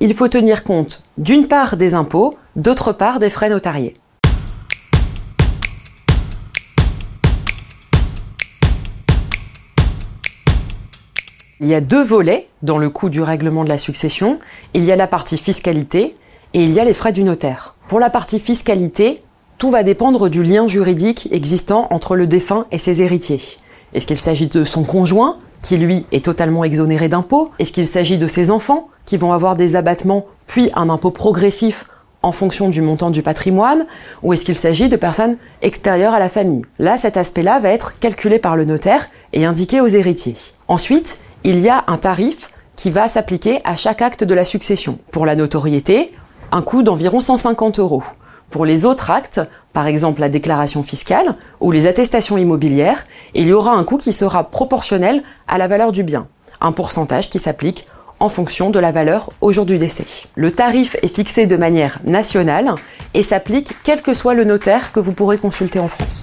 il faut tenir compte d'une part des impôts, d'autre part des frais notariés. Il y a deux volets dans le coût du règlement de la succession. Il y a la partie fiscalité et il y a les frais du notaire. Pour la partie fiscalité, tout va dépendre du lien juridique existant entre le défunt et ses héritiers. Est-ce qu'il s'agit de son conjoint, qui lui est totalement exonéré d'impôts? Est-ce qu'il s'agit de ses enfants, qui vont avoir des abattements, puis un impôt progressif en fonction du montant du patrimoine, ou est-ce qu'il s'agit de personnes extérieures à la famille? Là, cet aspect-là va être calculé par le notaire et indiqué aux héritiers. Ensuite, il y a un tarif qui va s'appliquer à chaque acte de la succession. Pour la notoriété, un coût d'environ 150 euros. Pour les autres actes, par exemple la déclaration fiscale ou les attestations immobilières, il y aura un coût qui sera proportionnel à la valeur du bien, un pourcentage qui s'applique en fonction de la valeur au jour du décès. Le tarif est fixé de manière nationale et s'applique quel que soit le notaire que vous pourrez consulter en France.